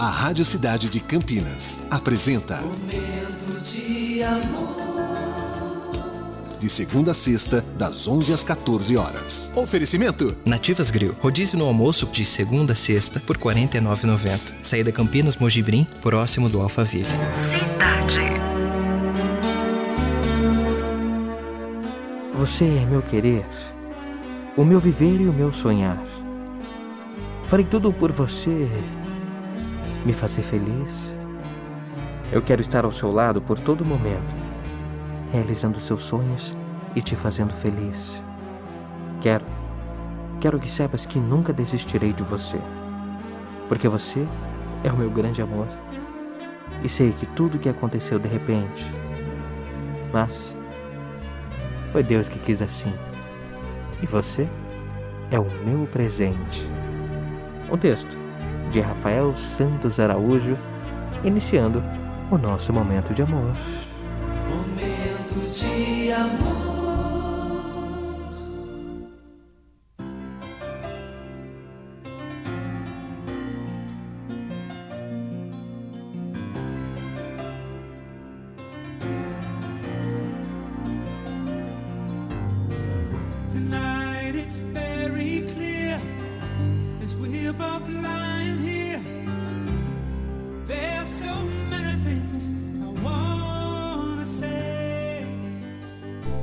A Rádio Cidade de Campinas apresenta Momento de amor. De segunda a sexta, das 11 às 14 horas. Oferecimento: Nativas Grill. Rodízio no almoço de segunda a sexta por R$ 49,90. Saída Campinas Mojibrim, próximo do Alphaville. Cidade. Você é meu querer, o meu viver e o meu sonhar. Farei tudo por você, me fazer feliz. Eu quero estar ao seu lado por todo momento, realizando seus sonhos e te fazendo feliz. Quero, quero que saiba que nunca desistirei de você, porque você é o meu grande amor. E sei que tudo que aconteceu de repente, mas foi Deus que quis assim. E você é o meu presente. Um texto de Rafael Santos Araújo, iniciando o nosso momento de amor. Momento de amor. Tonight it's